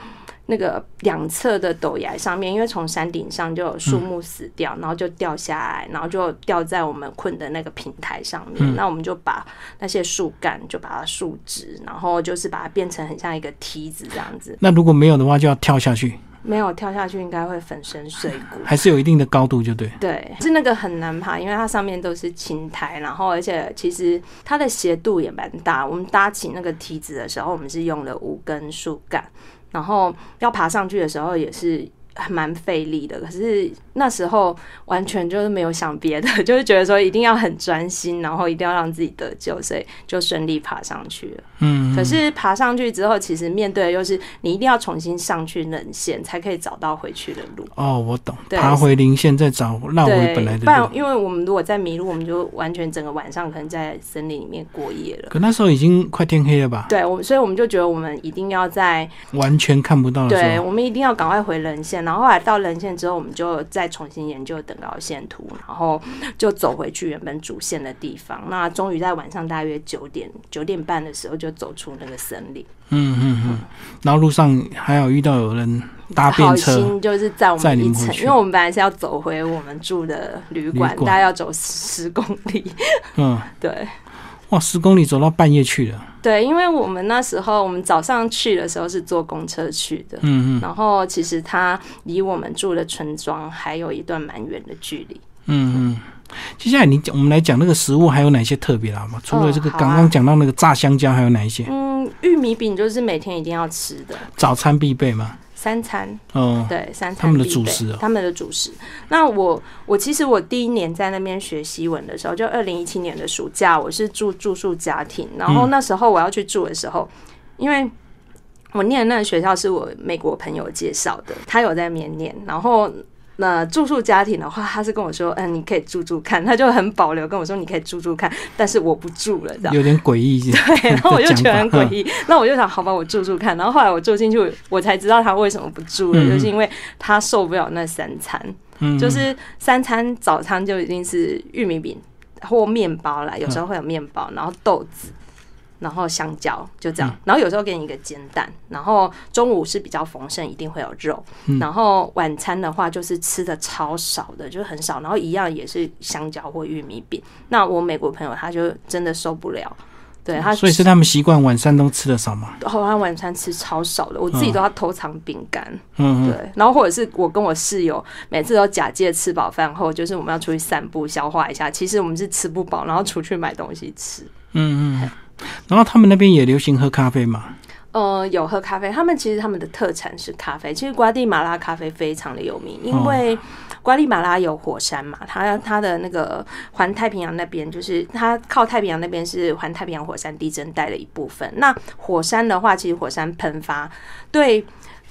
S2: 那个两侧的陡崖上面，因为从山顶上就有树木死掉，然后就掉下来，然后就掉在我们困的那个平台上面。
S1: 嗯
S2: 那我们就把那些树干就把它竖直，然后就是把它变成很像一个梯子这样子。
S1: 那如果没有的话，就要跳下去，
S2: 没有跳下去，应该会粉身碎骨。
S1: 还是有一定的高度，就对。
S2: 对，是那个很难爬，因为它上面都是青苔，然后而且其实它的斜度也蛮大。我们搭起那个梯子的时候，我们是用了五根树干，然后要爬上去的时候也是还蛮费力的。可是那时候完全就是没有想别的，就是觉得说一定要很专心，然后一定要让自己得救，所以就顺利爬上去了。
S1: 嗯，
S2: 可是爬上去之后，其实面对的就是你一定要重新上去冷线，才可以找到回去的路。
S1: 哦，我懂，爬回零线再找绕回
S2: 对，
S1: 本来的
S2: 不然。因为我们如果在迷路，我们就完全整个晚上可能在森林里面过夜了。
S1: 可那时候已经快天黑了吧？
S2: 对，我们所以我们就觉得我们一定要在，
S1: 完全看不到的
S2: 对
S1: 时候。
S2: 我们一定要赶快回人线，然后后来到人线之后，我们就再重新研究等高线图，然后就走回去原本主线的地方。那终于在晚上大约九点九点半的时候就走出那个森林。
S1: 嗯嗯嗯。然后路上还有遇到有人搭便
S2: 好
S1: 车，
S2: 心就是载我们因为我们本来是要走回我们住的旅馆，
S1: 旅馆
S2: 大概要走十公里。
S1: 嗯，
S2: 对
S1: 哇，十公里走到半夜去了。
S2: 对，因为我们那时候我们早上去的时候是坐公车去的，
S1: 嗯嗯
S2: 然后其实它离我们住的村庄还有一段蛮远的距离。
S1: 嗯嗯。接下来你讲，我们来讲那个食物还有哪些特别的好吗？除了这个刚刚讲到那个炸香蕉，还有哪一些？
S2: 嗯，玉米饼就是每天一定要吃的
S1: 早餐必备吗？
S2: 三餐，
S1: 哦，
S2: 对，三餐
S1: 他们的主食哦
S2: 他们的主食。那我我其实我第一年在那边学西文的时候，就二零一七年的暑假，我是住住宿家庭，然后
S1: 嗯
S2: 那时候我要去住的时候，因为我念的那个学校是我美国朋友介绍的，他有在那边念，然后。那住宿家庭的话，他是跟我说，嗯，你可以住住看，他就很保留跟我说，你可以住住看，但是我不住了，这样。
S1: 有点诡异。
S2: 对，然后我就觉得很诡
S1: 异。
S2: 那我就想，好吧，我住住看。然后后来我住进去，我才知道他为什么不住了，
S1: 嗯
S2: 就是因为他受不了那三餐，
S1: 嗯，
S2: 就是三餐早餐就已经是玉米饼或面包啦，有时候会有面包，然后豆子。然后香蕉就这样，然后有时候给你一个煎蛋，然后中午是比较丰盛，一定会有肉，然后晚餐的话就是吃的超少的，就是很少，然后一样也是香蕉或玉米饼。那我美国朋友他就真的受不了，对他
S1: 所以是他们习惯晚餐都吃的少嘛？
S2: 后来晚餐吃超少的，我自己都要偷藏饼干，
S1: 嗯嗯。
S2: 对，然后或者是我跟我室友每次都假借吃饱饭后，就是我们要出去散步消化一下，其实我们是吃不饱，然后出去买东西吃。
S1: 嗯嗯。然后他们那边也流行喝咖啡嘛？
S2: 呃，有喝咖啡，他们其实他们的特产是咖啡。其实瓜地马拉咖啡非常的有名，因为瓜地马拉有火山嘛，它它的那个环太平洋那边，就是它靠太平洋那边是环太平洋火山地震带的一部分。那火山的话，其实火山喷发对。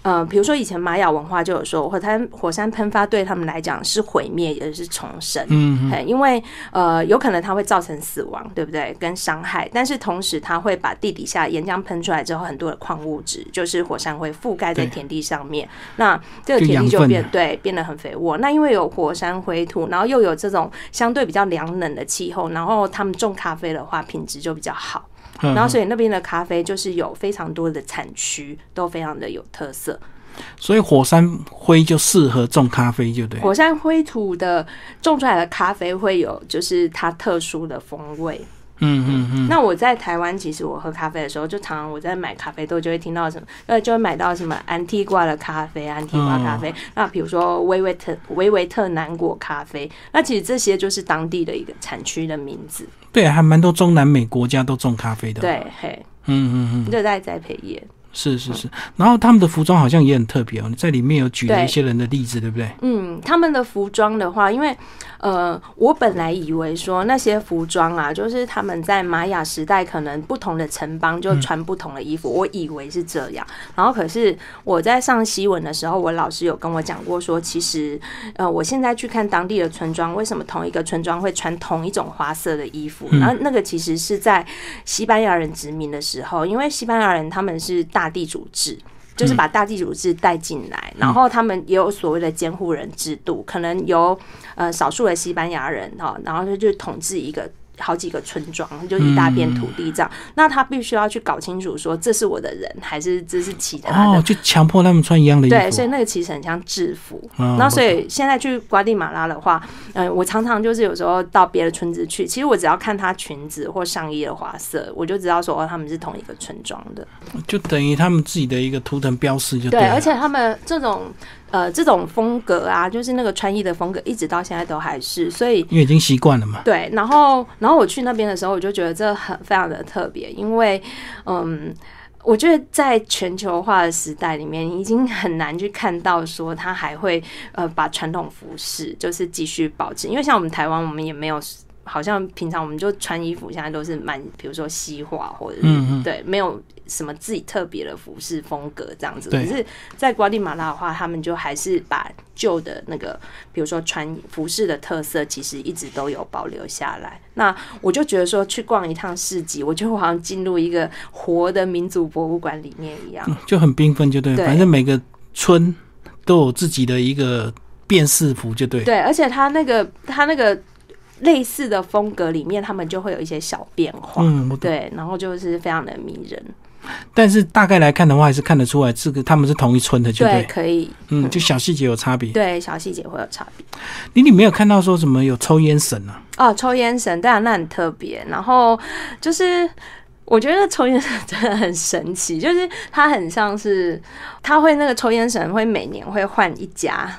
S2: 呃，比如说以前玛雅文化就有说，火山火山喷发对他们来讲是毁灭，也是重生。
S1: 嗯
S2: 嗯，因为呃，有可能它会造成死亡，对不对？跟伤害，但是同时它会把地底下岩浆喷出来之后，很多的矿物质，就是火山会覆盖在田地上面，那这个田地就变对变得很肥沃。那因为有火山灰土，然后又有这种相对比较凉冷的气候，然后他们种咖啡的话，品质就比较好。
S1: 嗯。
S2: 然后所以那边的咖啡就是有非常多的产区，都非常的有特色。
S1: 所以火山灰就适合种咖啡，就对。
S2: 火山灰土的种出来的咖啡会有就是它特殊的风味。
S1: 嗯嗯嗯。
S2: 那我在台湾，其实我喝咖啡的时候，就常常我在买咖啡豆就会听到什么，呃，就会买到什么安提瓜的咖啡、安提瓜咖啡。那比如说威维特维维特南果咖啡，那其实这些就是当地的一个产区的名字。
S1: 对，还蛮多中南美国家都种咖啡的。，
S2: 对，嘿，
S1: 嗯嗯嗯。
S2: 热带栽培业。
S1: 是是是，然后他们的服装好像也很特别哦，你在里面有举了一些人的例子，对不对？
S2: 嗯，他们的服装的话，因为呃，我本来以为说那些服装啊，就是他们在玛雅时代可能不同的城邦就穿不同的衣服，我以为是这样。然后可是我在上西文的时候，我老师有跟我讲过说，其实呃，我现在去看当地的村庄，为什么同一个村庄会穿同一种花色的衣服？然后那个其实是在西班牙人殖民的时候，因为西班牙人他们是大地主制，就是把大地主制带进来，然后他们也有所谓的监护人制度，可能由呃少数的西班牙人哈，然后就就统治一个。好几个村庄，就一大片土地这样，那他必须要去搞清楚，说这是我的人，还是这是其他的？
S1: 哦，就强迫他们穿一样的衣服。
S2: 对，所以那个其实很像制服。那所以现在去瓜地马拉的话，嗯，我常常就是有时候到别的村子去，其实我只要看他裙子或上衣的花色，我就知道说哦，他们是同一个村庄的。
S1: 就等于他们自己的一个图腾标识，就
S2: 对。而且他们这种。呃，这种风格啊，就是那个穿衣的风格，一直到现在都还是，所以
S1: 因为已经习惯了嘛。
S2: 对，然后，然后我去那边的时候，我就觉得这很非常的特别，因为，嗯，我觉得在全球化的时代里面，已经很难去看到说他还会呃把传统服饰就是继续保持，因为像我们台湾，我们也没有。好像平常我们就穿衣服，现在都是蛮，比如说西化或者是对，没有什么自己特别的服饰风格这样子。可是，在瓜地马拉的话，他们就还是把旧的那个，比如说穿服饰的特色，其实一直都有保留下来。那我就觉得说，去逛一趟市集，我就好像进入一个活的民族博物馆里面一样，
S1: 就很缤纷，就对。反正每个村都有自己的一个辨识服，就对。
S2: 对，而且他那个他那个。类似的风格里面，他们就会有一些小变化，嗯，对，然后就是非常的迷人。
S1: 但是大概来看的话，还是看得出来这个他们是同一村的，就对，
S2: 可以，
S1: 嗯，就小细节有差别，
S2: 对，小细节会有差别。
S1: 你你没有看到说什么有抽烟神啊？
S2: 哦，抽烟神，当然那很特别。然后就是我觉得抽烟神真的很神奇，就是它很像是它会那个抽烟神会每年会换一家。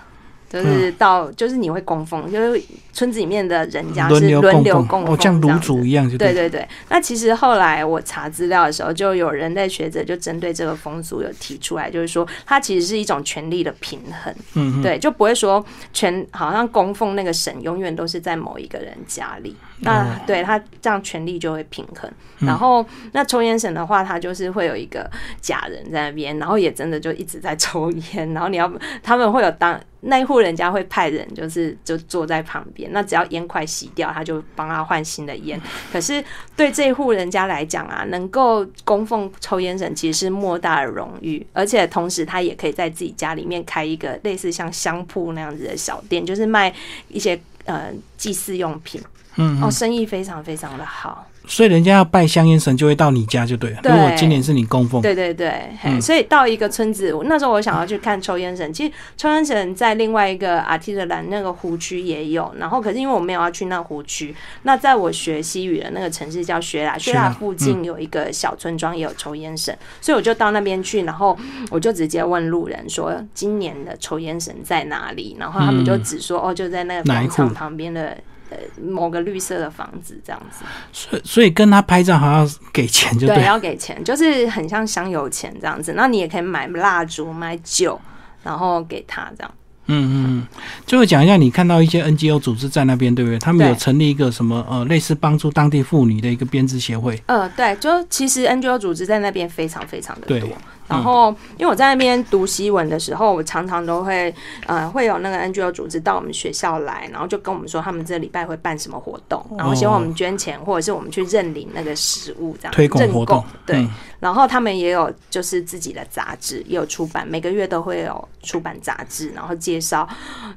S2: 就是到，就是你会供奉，就是村子里面的人家是轮流供奉，
S1: 像炉主一样，就
S2: 对对对。那其实后来我查资料的时候，就有人类学者就针对这个风俗有提出来，就是说它其实是一种权力的平衡，嗯，对，就不会说全好像供奉那个神永远都是在某一个人家里，那对他这样权力就会平衡。然后那抽烟神的话，他就是会有一个假人在那边，然后也真的就一直在抽烟，然后你要他们会有当。那一户人家会派人，就是就坐在旁边，那只要烟块洗掉，他就帮他换新的烟。可是对这户人家来讲啊，能够供奉抽烟神其实是莫大的荣誉，而且同时他也可以在自己家里面开一个类似像香铺那样子的小店，就是卖一些呃祭祀用品。嗯，哦，生意非常非常的好。
S1: 所以人家要拜香烟神，就会到你家就对了。如果今年是你供奉，
S2: 对对对，所以到一个村子，那时候我想要去看抽烟神。其实抽烟神在另外一个阿提德兰那个湖区也有，然后可是因为我没有要去那湖区，那在我学西语的那个城市叫雪拉，雪拉附近有一个小村庄也有抽烟神，所以我就到那边去，然后我就直接问路人说今年的抽烟神在哪里，然后他们就只说哦就在那个广场旁边的。呃，某个绿色的房子这样子，
S1: 所以所以跟他拍照好像给钱，就对，
S2: 要给钱，就是很像香油钱这样子。那你也可以买蜡烛、买酒，然后给他这样。嗯
S1: 嗯嗯。最后讲一下，你看到一些 NGO 组织在那边，对不对？他们有成立一个什么呃，类似帮助当地妇女的一个编织协会。
S2: 呃，对，就其实 NGO 组织在那边非常非常的多。然后，因为我在那边读西文的时候，我常常都会，呃，会有那个 NGO 组织到我们学校来，然后就跟我们说他们这礼拜会办什么活动，然后希望我们捐钱，或者是我们去认领那个食物这样。
S1: 推广活动。
S2: 对。然后他们也有就是自己的杂志，也有出版，每个月都会有出版杂志，然后介绍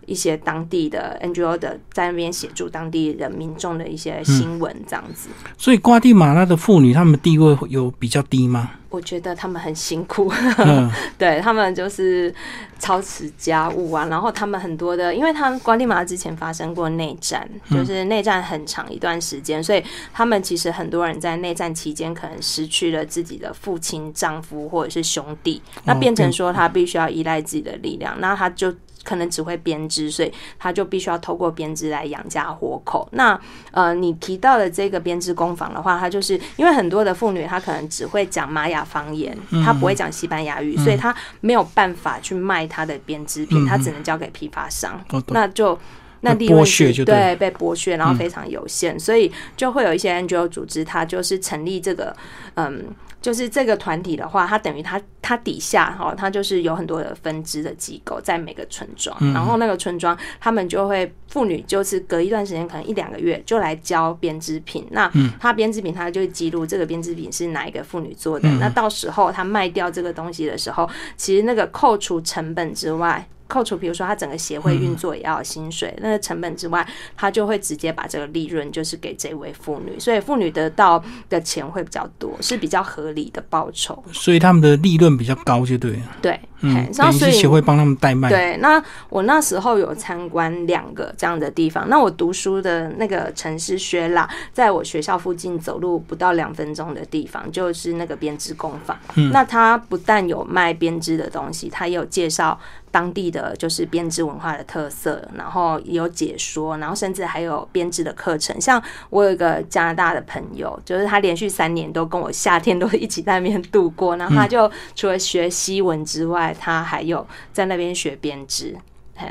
S2: 一些当地的 NGO 的在那边协助当地人民众的一些新闻这样子。
S1: 所以瓜地马拉的妇女，她们地位有比较低吗？
S2: 我觉得他们很辛苦，对他们就是操持家务啊，然后他们很多的，因为他们瓜地马拉之前发生过内战，就是内战很长一段时间，所以他们其实很多人在内战期间可能失去了自己的父亲、丈夫或者是兄弟，那变成说他必须要依赖自己的力量，那他就。可能只会编织，所以他就必须要透过编织来养家活口。那呃，你提到的这个编织工坊的话，它就是因为很多的妇女她可能只会讲玛雅方言，她不会讲西班牙语，所以她没有办法去卖她的编织品，她只能交给批发商，那就。那利润对被剥削，然后非常有限，所以就会有一些 NGO 组织，它就是成立这个，嗯，就是这个团体的话，它等于它它底下哈，它就是有很多的分支的机构在每个村庄，然后那个村庄他们就会妇女就是隔一段时间，可能一两个月就来交编织品，那他编织品他就会记录这个编织品是哪一个妇女做的，那到时候他卖掉这个东西的时候，其实那个扣除成本之外。扣除，比如说他整个协会运作也要薪水，那个成本之外，他就会直接把这个利润就是给这位妇女，所以妇女得到的钱会比较多，是比较合理的报酬。
S1: 所以他们的利润比较高，就对。
S2: 对，
S1: 嗯，然后所以协会帮他们代卖。
S2: 对，那我那时候有参观两个这样的地方。那我读书的那个城市薛拉，在我学校附近走路不到两分钟的地方，就是那个编织工坊。嗯，那他不但有卖编织的东西，他也有介绍。当地的就是编织文化的特色，然后也有解说，然后甚至还有编织的课程。像我有一个加拿大的朋友，就是他连续三年都跟我夏天都一起在那边度过。然后他就除了学西文之外，他还有在那边学编织，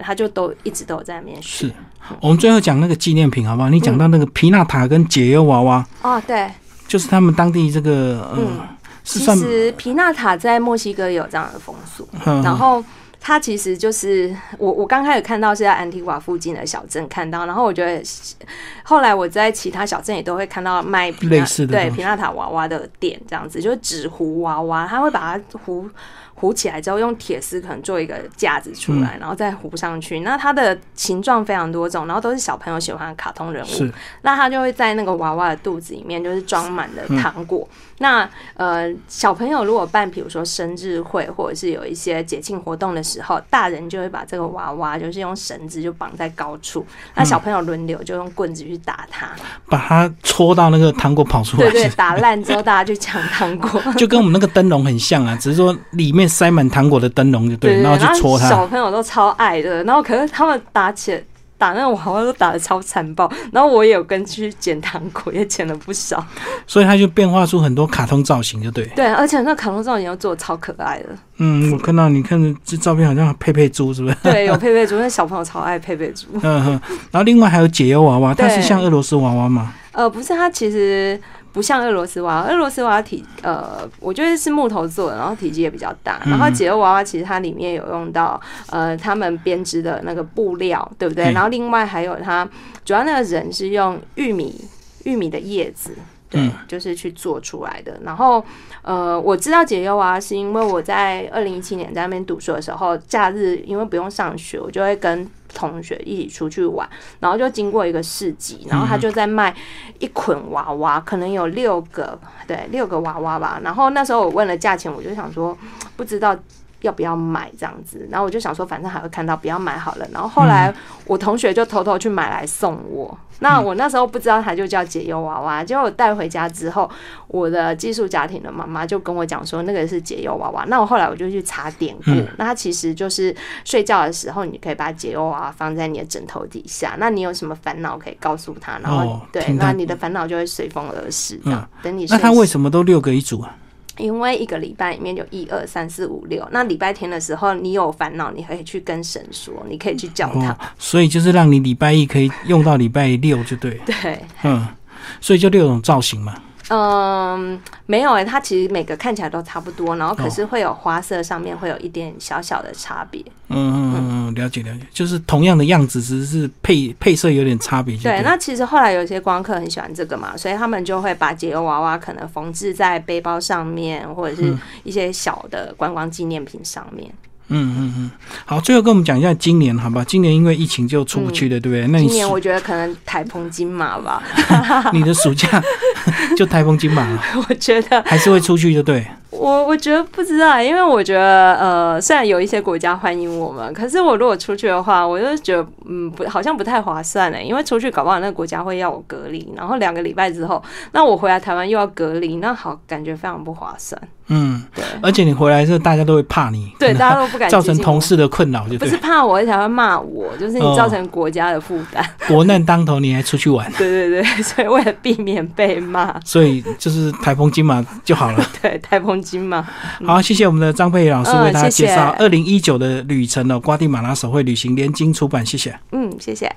S2: 他就都一直都有在那边学。
S1: 是我们最后讲那个纪念品好不好？你讲到那个皮纳塔跟解忧娃娃
S2: 哦，对，
S1: 就是他们当地这个嗯，
S2: 其实皮纳塔在墨西哥有这样的风俗，然后。它其实就是我我刚开始看到是在安提瓦附近的小镇看到，然后我觉得后来我在其他小镇也都会看到卖
S1: 类似的
S2: 对皮纳塔娃娃的店，这样子就是纸糊娃娃，他会把它糊。糊起来之后，用铁丝可能做一个架子出来，然后再糊上去。那它的形状非常多种，然后都是小朋友喜欢的卡通人物。那它就会在那个娃娃的肚子里面，就是装满了糖果。那呃，小朋友如果办，比如说生日会，或者是有一些节庆活动的时候，大人就会把这个娃娃就是用绳子就绑在高处，那小朋友轮流就用棍子去打它，
S1: 把它戳到那个糖果跑出来。
S2: 对对，打烂之后大家就抢糖果，
S1: 就跟我们那个灯笼很像啊，只是说里面。塞满糖果的灯笼就对，然后去戳它。
S2: 小朋友都超爱的，然后可是他们打起来打那种娃娃都打的超残暴，然后我也有跟去捡糖果，也捡了不少。
S1: 所以他就变化出很多卡通造型，就对。
S2: 对，而且那卡通造型又做的超可爱的。
S1: 嗯，我看到你看这照片好像佩佩猪是不是？
S2: 对，有佩佩猪，那小朋友超爱佩佩猪。
S1: 嗯哼，然后另外还有解忧娃娃，它是像俄罗斯娃娃吗？
S2: 呃，不是，它其实。不像俄罗斯娃娃，俄罗斯娃娃体呃，我觉得是木头做的，然后体积也比较大。然后解忧娃娃其实它里面有用到呃他们编织的那个布料，对不对？然后另外还有它主要那个人是用玉米玉米的叶子，对，就是去做出来的。然后呃，我知道解忧娃娃是因为我在二零一七年在那边读书的时候，假日因为不用上学，我就会跟。同学一起出去玩，然后就经过一个市集，然后他就在卖一捆娃娃，可能有六个，对，六个娃娃吧。然后那时候我问了价钱，我就想说不知道。要不要买这样子？然后我就想说，反正还会看到，不要买好了。然后后来我同学就偷偷去买来送我。那我那时候不知道它就叫解忧娃娃。结果我带回家之后，我的寄宿家庭的妈妈就跟我讲说，那个是解忧娃娃。那我后来我就去查典故，那它其实就是睡觉的时候，你可以把解忧娃娃放在你的枕头底下。那你有什么烦恼可以告诉他，然后对，那你的烦恼就会随风而逝。嗯，等你。
S1: 那他为什么都六个一组啊？
S2: 因为一个礼拜里面就一二三四五六，那礼拜天的时候你有烦恼，你可以去跟神说，你可以去教他。
S1: 所以就是让你礼拜一可以用到礼拜六，就对。
S2: 对，
S1: 嗯，所以就六种造型嘛。
S2: 嗯，没有哎，它其实每个看起来都差不多，然后可是会有花色上面会有一点小小的差别。
S1: 嗯嗯嗯，了解了解，就是同样的样子，只是配配色有点差别。
S2: 对，那其实后来有些光客很喜欢这个嘛，所以他们就会把解忧娃娃可能缝制在背包上面，或者是一些小的观光纪念品上面。
S1: 嗯嗯嗯嗯，好，最后跟我们讲一下今年，好吧？今年因为疫情就出不去了，对不对？那
S2: 今年我觉得可能台风金马吧。
S1: 你的暑假就台风金马了？
S2: 我觉得
S1: 还是会出去，就对。
S2: 我我觉得不知道，因为我觉得呃，虽然有一些国家欢迎我们，可是我如果出去的话，我就觉得嗯，不，好像不太划算呢。因为出去搞不好那个国家会要我隔离，然后两个礼拜之后，那我回来台湾又要隔离，那好，感觉非常不划算。
S1: 嗯，
S2: 对
S1: 而且你回来之后，大家都会怕你，
S2: 对，大家都不敢
S1: 造成同事的困扰，就
S2: 不是怕我，而且还会骂我，就是你
S1: 哦
S2: 造成国家的负担。
S1: 国难当头，你还出去玩，
S2: 对对对，所以为了避免被骂，
S1: 所以就是台风金马就好了。
S2: 对台风金嘛，
S1: 好，谢谢我们的张佩仪老师
S2: 嗯
S1: 为大家介绍二零一九的旅程哦，瓜地马拉手绘旅行联经出版，谢谢。
S2: 嗯，谢谢。